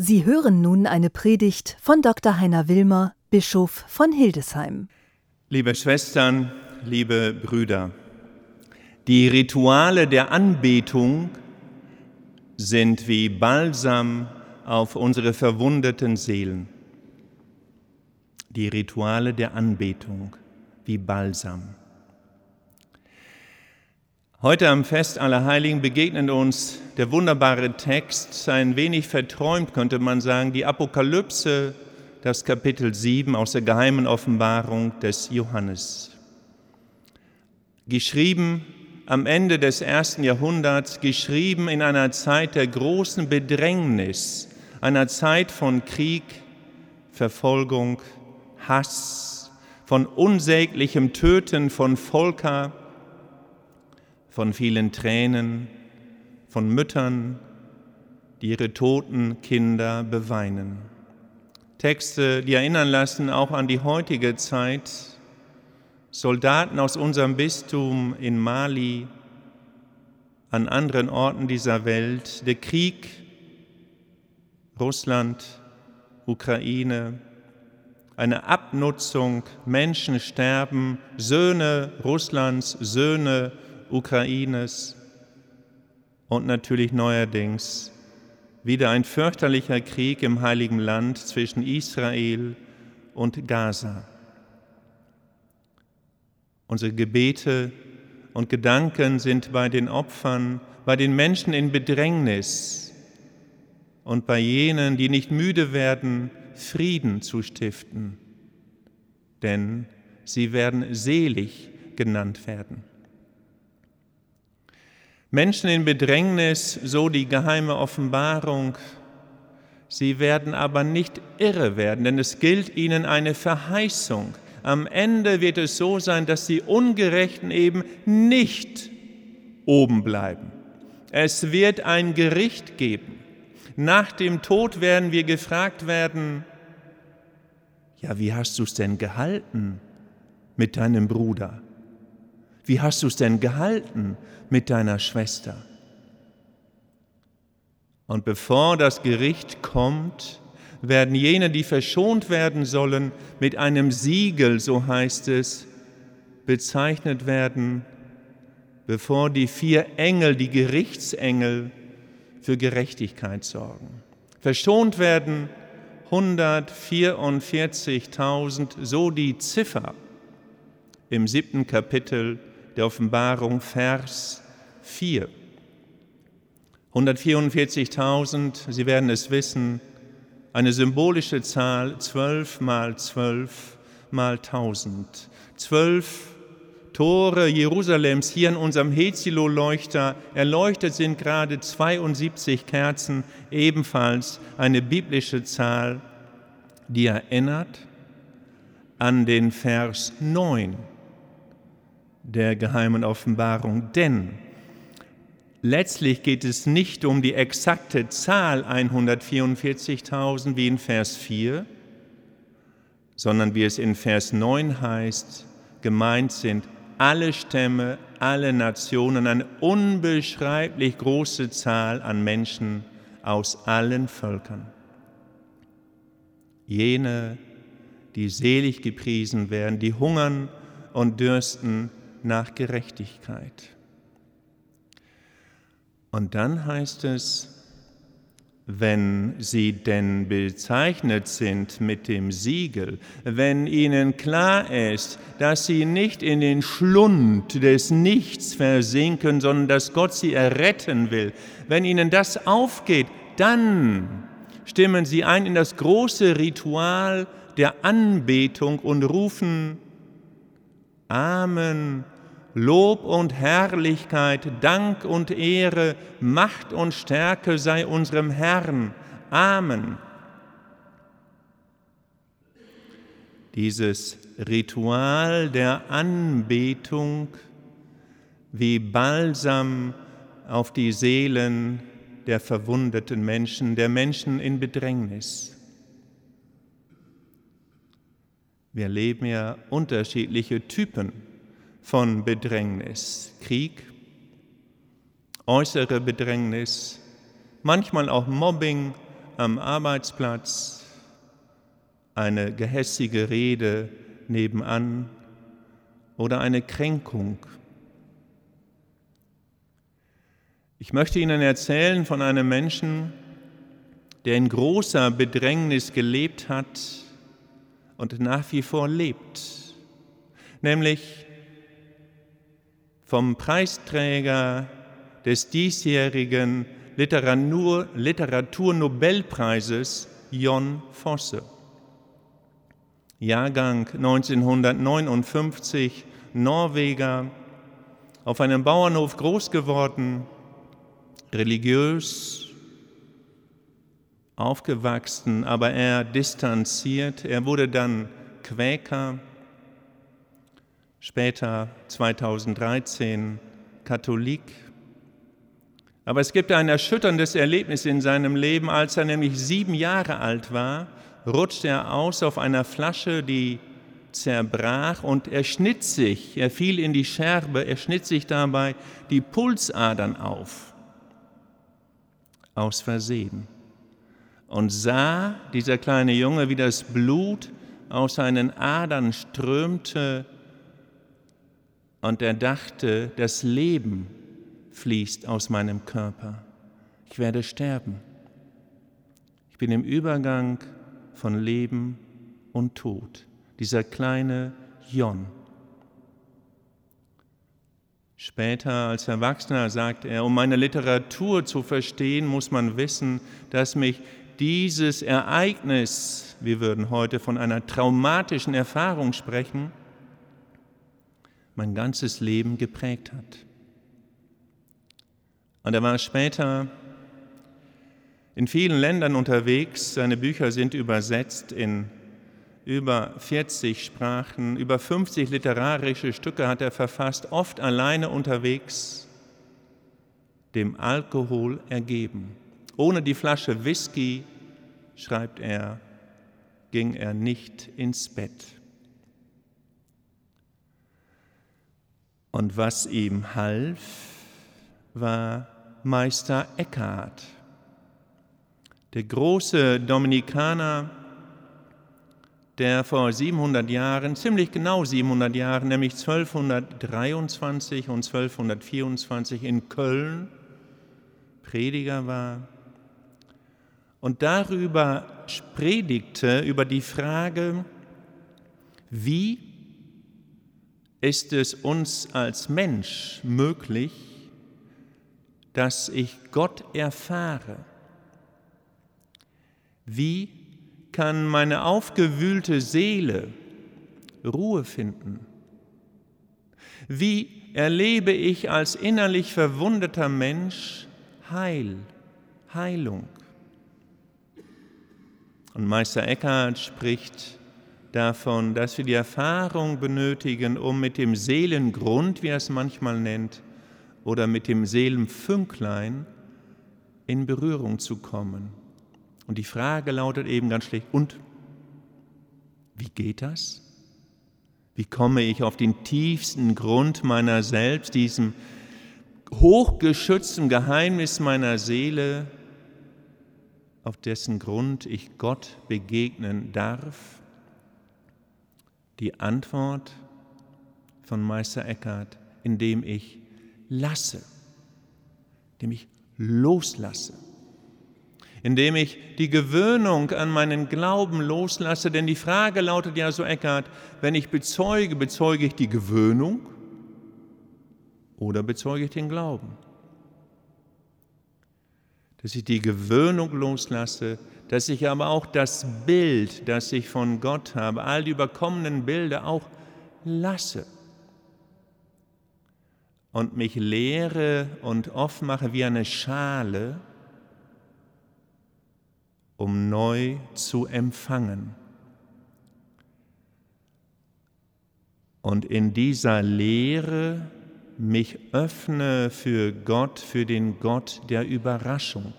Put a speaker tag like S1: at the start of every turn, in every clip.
S1: Sie hören nun eine Predigt von Dr. Heiner Wilmer, Bischof von Hildesheim.
S2: Liebe Schwestern, liebe Brüder, die Rituale der Anbetung sind wie Balsam auf unsere verwundeten Seelen. Die Rituale der Anbetung wie Balsam. Heute am Fest aller Heiligen begegnet uns der wunderbare Text, ein wenig verträumt könnte man sagen, die Apokalypse, das Kapitel 7 aus der geheimen Offenbarung des Johannes. Geschrieben am Ende des ersten Jahrhunderts, geschrieben in einer Zeit der großen Bedrängnis, einer Zeit von Krieg, Verfolgung, Hass, von unsäglichem Töten von Volker, von vielen Tränen, von Müttern, die ihre toten Kinder beweinen. Texte, die erinnern lassen auch an die heutige Zeit. Soldaten aus unserem Bistum in Mali, an anderen Orten dieser Welt, der Krieg, Russland, Ukraine, eine Abnutzung, Menschen sterben, Söhne Russlands, Söhne Ukraines und natürlich neuerdings wieder ein fürchterlicher Krieg im heiligen Land zwischen Israel und Gaza. Unsere Gebete und Gedanken sind bei den Opfern, bei den Menschen in Bedrängnis und bei jenen, die nicht müde werden, Frieden zu stiften, denn sie werden selig genannt werden. Menschen in Bedrängnis, so die geheime Offenbarung, sie werden aber nicht irre werden, denn es gilt ihnen eine Verheißung. Am Ende wird es so sein, dass die Ungerechten eben nicht oben bleiben. Es wird ein Gericht geben. Nach dem Tod werden wir gefragt werden, ja, wie hast du es denn gehalten mit deinem Bruder? Wie hast du es denn gehalten mit deiner Schwester? Und bevor das Gericht kommt, werden jene, die verschont werden sollen, mit einem Siegel, so heißt es, bezeichnet werden, bevor die vier Engel, die Gerichtsengel, für Gerechtigkeit sorgen. Verschont werden 144.000, so die Ziffer im siebten Kapitel der Offenbarung, Vers 4. 144.000, Sie werden es wissen, eine symbolische Zahl, 12 mal 12 mal 1000. Zwölf Tore Jerusalems hier in unserem Hezilo-Leuchter erleuchtet sind gerade 72 Kerzen, ebenfalls eine biblische Zahl, die erinnert an den Vers 9 der geheimen Offenbarung. Denn letztlich geht es nicht um die exakte Zahl 144.000 wie in Vers 4, sondern wie es in Vers 9 heißt, gemeint sind alle Stämme, alle Nationen, eine unbeschreiblich große Zahl an Menschen aus allen Völkern. Jene, die selig gepriesen werden, die hungern und dürsten nach Gerechtigkeit. Und dann heißt es, wenn sie denn bezeichnet sind mit dem Siegel, wenn ihnen klar ist, dass sie nicht in den Schlund des Nichts versinken, sondern dass Gott sie erretten will, wenn ihnen das aufgeht, dann stimmen sie ein in das große Ritual der Anbetung und rufen Amen. Lob und Herrlichkeit, Dank und Ehre, Macht und Stärke sei unserem Herrn. Amen. Dieses Ritual der Anbetung wie Balsam auf die Seelen der verwundeten Menschen, der Menschen in Bedrängnis. Wir erleben ja unterschiedliche Typen von Bedrängnis. Krieg, äußere Bedrängnis, manchmal auch Mobbing, am Arbeitsplatz, eine gehässige Rede nebenan oder eine Kränkung. Ich möchte Ihnen erzählen von einem Menschen, der in großer Bedrängnis gelebt hat und nach wie vor lebt, nämlich vom Preisträger des diesjährigen Literatur, Literaturnobelpreises Jon Fosse. Jahrgang 1959, Norweger, auf einem Bauernhof groß geworden, religiös aufgewachsen, aber er distanziert. Er wurde dann Quäker, später 2013 Katholik. Aber es gibt ein erschütterndes Erlebnis in seinem Leben, als er nämlich sieben Jahre alt war, rutschte er aus auf einer Flasche, die zerbrach und er schnitt sich, er fiel in die Scherbe, er schnitt sich dabei die Pulsadern auf, aus Versehen und sah dieser kleine Junge, wie das Blut aus seinen Adern strömte und er dachte, das Leben fließt aus meinem Körper. Ich werde sterben. Ich bin im Übergang von Leben und Tod. Dieser kleine Jon. Später als Erwachsener sagt er, um meine Literatur zu verstehen, muss man wissen, dass mich dieses Ereignis, wir würden heute von einer traumatischen Erfahrung sprechen, mein ganzes Leben geprägt hat. Und er war später in vielen Ländern unterwegs. Seine Bücher sind übersetzt in über 40 Sprachen, über 50 literarische Stücke hat er verfasst, oft alleine unterwegs, dem Alkohol ergeben. Ohne die Flasche Whisky, schreibt er, ging er nicht ins Bett. Und was ihm half, war Meister Eckhart, der große Dominikaner, der vor 700 Jahren, ziemlich genau 700 Jahren, nämlich 1223 und 1224 in Köln Prediger war und darüber predigte, über die Frage, wie ist es uns als Mensch möglich, dass ich Gott erfahre? Wie kann meine aufgewühlte Seele Ruhe finden? Wie erlebe ich als innerlich verwundeter Mensch Heil, Heilung? Und Meister Eckhart spricht davon, dass wir die Erfahrung benötigen, um mit dem Seelengrund, wie er es manchmal nennt, oder mit dem Seelenfünklein in Berührung zu kommen. Und die Frage lautet eben ganz schlicht, und wie geht das? Wie komme ich auf den tiefsten Grund meiner selbst, diesem hochgeschützten Geheimnis meiner Seele, auf dessen Grund ich Gott begegnen darf? Die Antwort von Meister Eckhart, indem ich lasse, indem ich loslasse, indem ich die Gewöhnung an meinen Glauben loslasse, denn die Frage lautet ja so Eckhart, wenn ich bezeuge, bezeuge ich die Gewöhnung oder bezeuge ich den Glauben? Dass ich die Gewöhnung loslasse, dass ich aber auch das Bild, das ich von Gott habe, all die überkommenen Bilder auch lasse und mich lehre und offen mache wie eine Schale, um neu zu empfangen. Und in dieser Lehre mich öffne für Gott, für den Gott der Überraschung.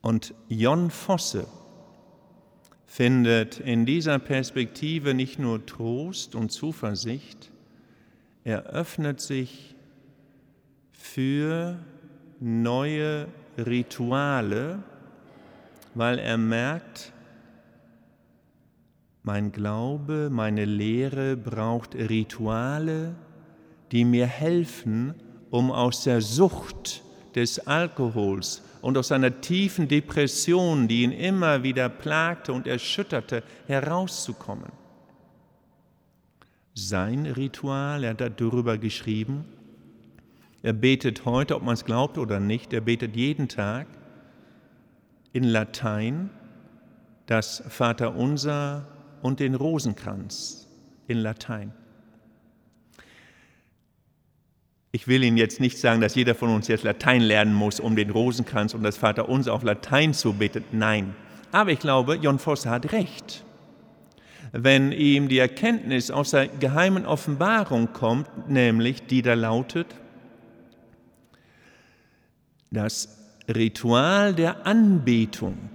S2: Und Jon Fosse findet in dieser Perspektive nicht nur Trost und Zuversicht, er öffnet sich für neue Rituale, weil er merkt, mein Glaube, meine Lehre braucht Rituale, die mir helfen, um aus der Sucht des Alkohols und aus einer tiefen Depression, die ihn immer wieder plagte und erschütterte, herauszukommen. Sein Ritual, er hat darüber geschrieben, er betet heute, ob man es glaubt oder nicht, er betet jeden Tag in Latein das Vaterunser und den Rosenkranz in Latein. Ich will Ihnen jetzt nicht sagen, dass jeder von uns jetzt Latein lernen muss, um den Rosenkranz und das Vaterunser auf Latein zu beten. Nein. Aber ich glaube, John Fosse hat recht. Wenn ihm die Erkenntnis aus der geheimen Offenbarung kommt, nämlich die da lautet, das Ritual der Anbetung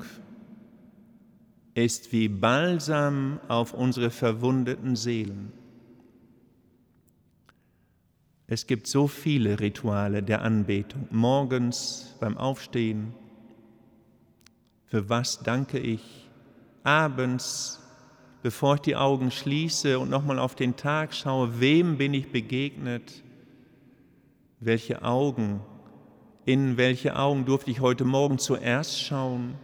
S2: ist wie Balsam auf unsere verwundeten Seelen. Es gibt so viele Rituale der Anbetung. Morgens beim Aufstehen, für was danke ich? Abends, bevor ich die Augen schließe und nochmal auf den Tag schaue, wem bin ich begegnet? Welche Augen in welche Augen durfte ich heute Morgen zuerst schauen?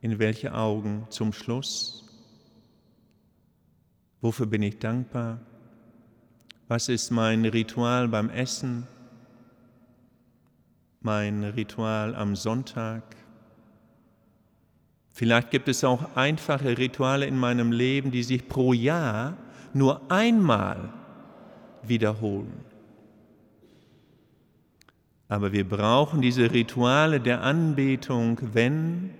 S2: In welche Augen zum Schluss? Wofür bin ich dankbar? Was ist mein Ritual beim Essen? Mein Ritual am Sonntag? Vielleicht gibt es auch einfache Rituale in meinem Leben, die sich pro Jahr nur einmal wiederholen. Aber wir brauchen diese Rituale der Anbetung, wenn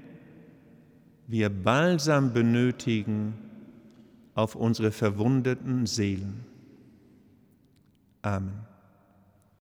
S2: wir Balsam benötigen auf unsere verwundeten Seelen. Amen.